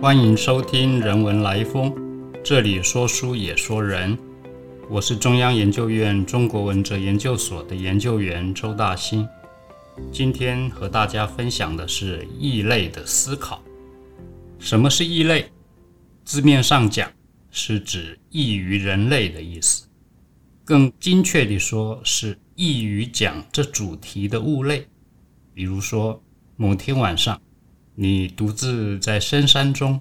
欢迎收听《人文来风》，这里说书也说人。我是中央研究院中国文哲研究所的研究员周大新。今天和大家分享的是异类的思考。什么是异类？字面上讲，是指异于人类的意思。更精确地说，是异于讲这主题的物类。比如说，某天晚上，你独自在深山中。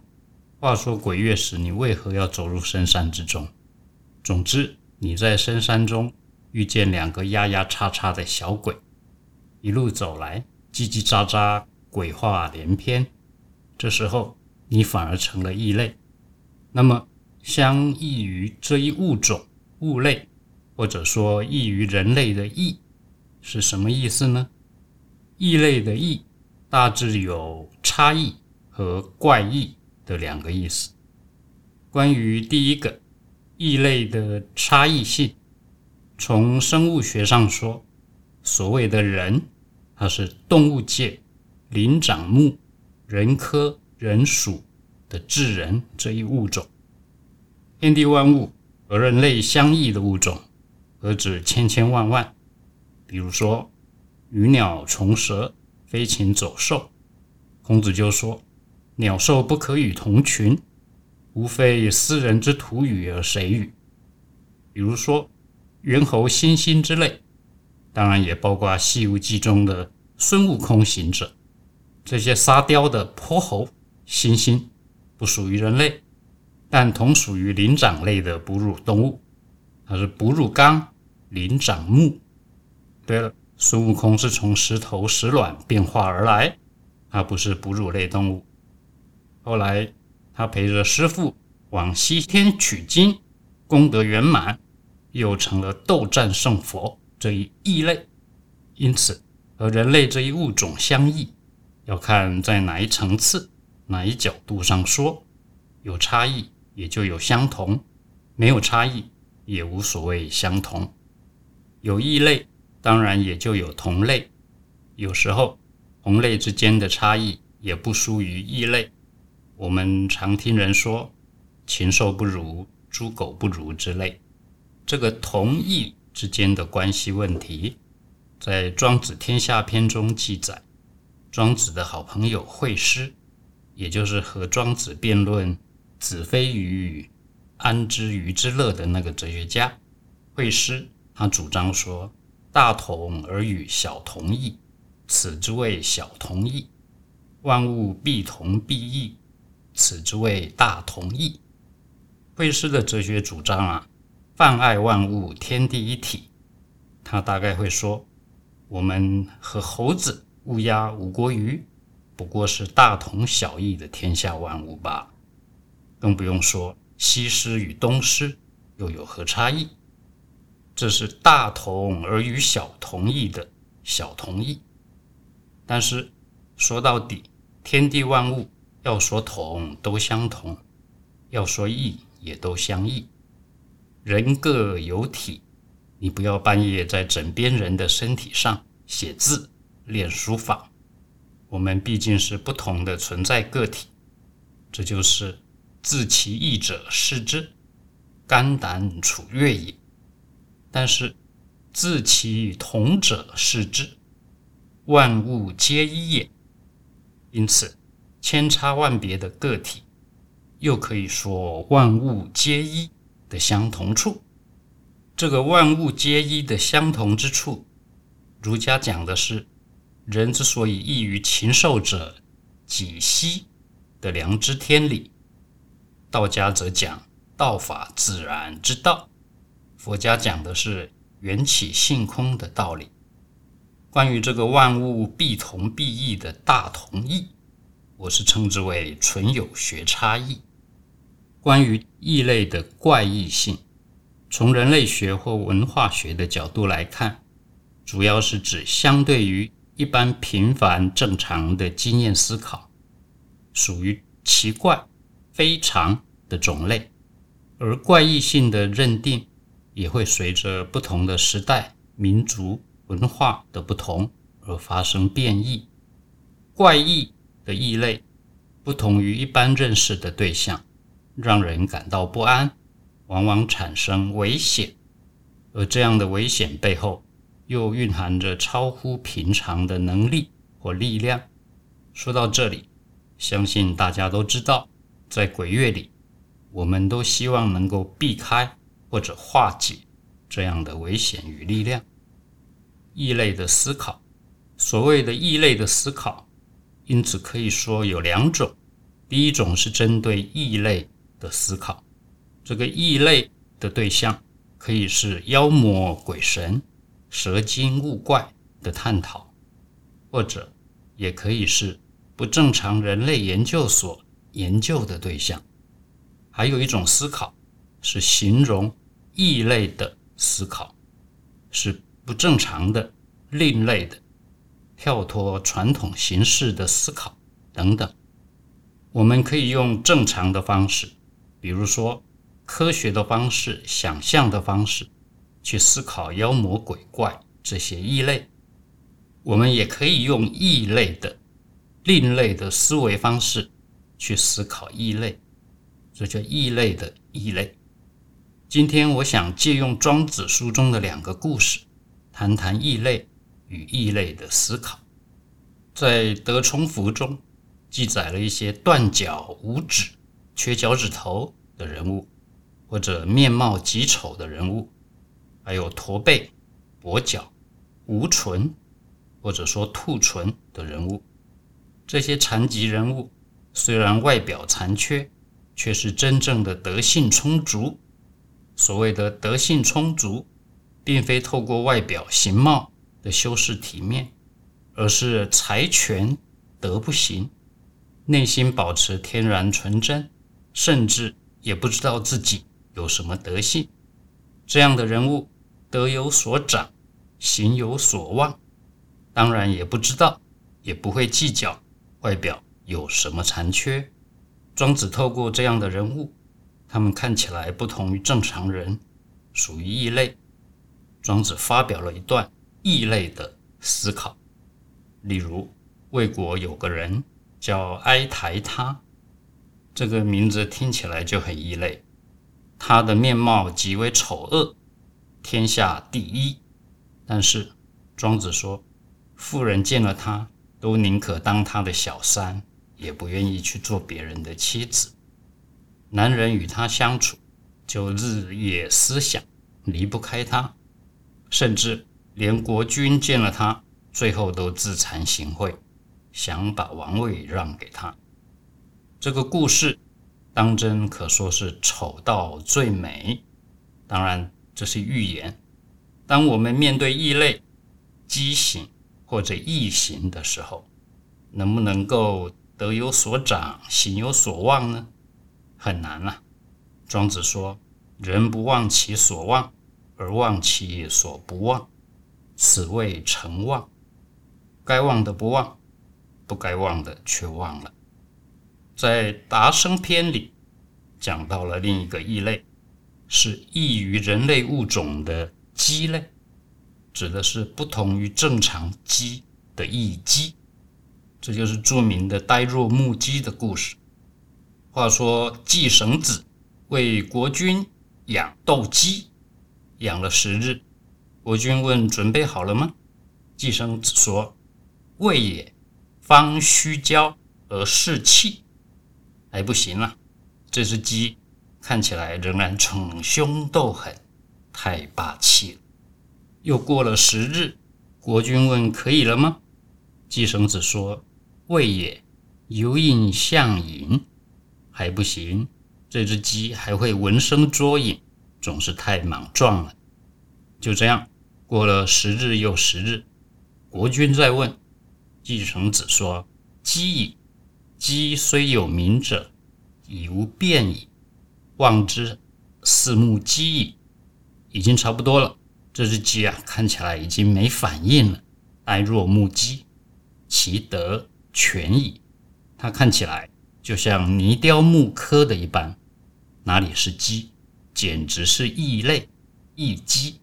话说鬼月时，你为何要走入深山之中？总之，你在深山中遇见两个压压叉叉的小鬼，一路走来，叽叽喳喳，鬼话连篇。这时候，你反而成了异类。那么，相异于这一物种、物类。或者说异于人类的异是什么意思呢？异类的异大致有差异和怪异的两个意思。关于第一个异类的差异性，从生物学上说，所谓的人，它是动物界灵长目人科人属的智人这一物种。天地万物和人类相异的物种。何止千千万万？比如说，鱼鸟虫蛇、飞禽走兽，孔子就说：“鸟兽不可与同群，无非斯人之徒与而谁与？”比如说，猿猴、猩猩之类，当然也包括《西游记》中的孙悟空行者。这些沙雕的泼猴、猩猩，不属于人类，但同属于灵长类的哺乳动物。它是哺乳纲灵长目。对了，孙悟空是从石头石卵变化而来，他不是哺乳类动物。后来他陪着师傅往西天取经，功德圆满，又成了斗战胜佛这一异类。因此，和人类这一物种相异，要看在哪一层次、哪一角度上说。有差异也就有相同，没有差异。也无所谓相同，有异类，当然也就有同类。有时候同类之间的差异也不输于异类。我们常听人说“禽兽不如，猪狗不如”之类。这个同异之间的关系问题，在《庄子天下篇》中记载。庄子的好朋友惠施，也就是和庄子辩论“子非鱼”。安知鱼之乐的那个哲学家惠施，他主张说：“大同而与小同异，此之谓小同异；万物必同必异，此之谓大同异。”惠施的哲学主张啊，泛爱万物，天地一体。他大概会说：“我们和猴子、乌鸦、五国鱼，不过是大同小异的天下万物吧？更不用说。”西施与东施又有何差异？这是大同而与小同异的小同异。但是说到底，天地万物要说同都相同，要说异也都相异。人各有体，你不要半夜在枕边人的身体上写字练书法。我们毕竟是不同的存在个体，这就是。自其异者视之，肝胆楚越也；但是自其同者视之，万物皆一也。因此，千差万别的个体，又可以说万物皆一的相同处。这个万物皆一的相同之处，儒家讲的是人之所以异于禽兽者，己息的良知天理。道家则讲道法自然之道，佛家讲的是缘起性空的道理。关于这个万物必同必异的大同异，我是称之为纯有学差异。关于异类的怪异性，从人类学或文化学的角度来看，主要是指相对于一般平凡正常的经验思考，属于奇怪。非常的种类，而怪异性的认定也会随着不同的时代、民族、文化的不同而发生变异。怪异的异类，不同于一般认识的对象，让人感到不安，往往产生危险。而这样的危险背后，又蕴含着超乎平常的能力或力量。说到这里，相信大家都知道，在鬼月里，我们都希望能够避开或者化解这样的危险与力量。异类的思考，所谓的异类的思考，因此可以说有两种。第一种是针对异类的思考，这个异类的对象可以是妖魔鬼神、蛇精物怪的探讨，或者也可以是不正常人类研究所研究的对象。还有一种思考是形容异类的思考，是不正常的、另类的、跳脱传统形式的思考等等。我们可以用正常的方式，比如说科学的方式、想象的方式，去思考妖魔鬼怪这些异类；我们也可以用异类的、另类的思维方式去思考异类，这叫异类的异类。今天我想借用庄子书中的两个故事，谈谈异类与异类的思考。在德充符中。记载了一些断脚无指、缺脚趾头的人物，或者面貌极丑的人物，还有驼背、跛脚、无唇，或者说兔唇的人物。这些残疾人物虽然外表残缺，却是真正的德性充足。所谓的德性充足，并非透过外表形貌的修饰体面，而是财权德不行。内心保持天然纯真，甚至也不知道自己有什么德性，这样的人物德有所长，行有所望，当然也不知道，也不会计较外表有什么残缺。庄子透过这样的人物，他们看起来不同于正常人，属于异类。庄子发表了一段异类的思考，例如魏国有个人。叫哀台他，这个名字听起来就很异类。他的面貌极为丑恶，天下第一。但是庄子说，妇人见了他，都宁可当他的小三，也不愿意去做别人的妻子。男人与他相处，就日夜思想，离不开他，甚至连国君见了他，最后都自惭形秽。想把王位让给他，这个故事当真可说是丑到最美。当然，这是预言。当我们面对异类、畸形或者异形的时候，能不能够德有所长、行有所望呢？很难啊。庄子说：“人不忘其所望，而忘其所不忘，此谓成忘。该忘的不忘。”不该忘的却忘了，在《达生篇》里讲到了另一个异类，是异于人类物种的鸡类，指的是不同于正常鸡的异鸡。这就是著名的呆若木鸡的故事。话说季绳子为国君养斗鸡，养了十日，国君问：“准备好了吗？”季生子说：“未也。”方虚焦而士气，还不行啊！这只鸡看起来仍然逞凶斗狠，太霸气了。又过了十日，国君问：“可以了吗？”季生子说：“未也，有影像影，还不行。这只鸡还会闻声捉影，总是太莽撞了。”就这样过了十日又十日，国君再问。季绳子说：“鸡矣，鸡虽有名者，已无变矣。望之，四目鸡矣，已经差不多了。这只鸡啊，看起来已经没反应了，呆若木鸡。其德全矣，它看起来就像泥雕木刻的一般，哪里是鸡，简直是异类异鸡，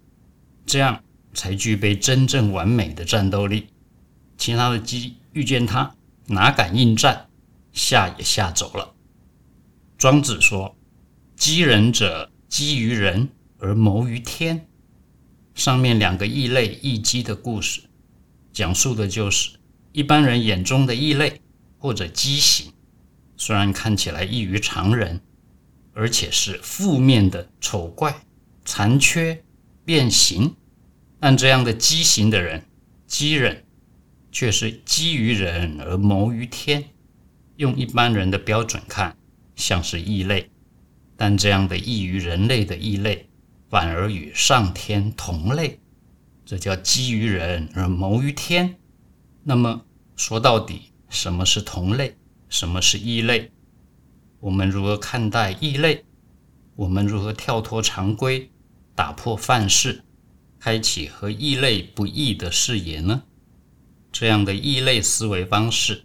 这样才具备真正完美的战斗力。”其他的鸡遇见它，哪敢应战？吓也吓走了。庄子说：“积人者，积于人而谋于天。”上面两个异类异姬的故事，讲述的就是一般人眼中的异类或者畸形，虽然看起来异于常人，而且是负面的丑怪、残缺、变形，但这样的畸形的人，畸人，却是基于人而谋于天。用一般人的标准看，像是异类，但这样的异于人类的异类。反而与上天同类，这叫基于人而谋于天。那么说到底，什么是同类？什么是异类？我们如何看待异类？我们如何跳脱常规，打破范式，开启和异类不异的视野呢？这样的异类思维方式，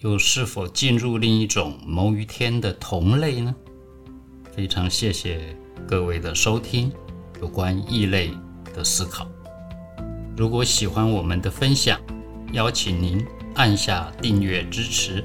又是否进入另一种谋于天的同类呢？非常谢谢。各位的收听，有关异类的思考。如果喜欢我们的分享，邀请您按下订阅支持。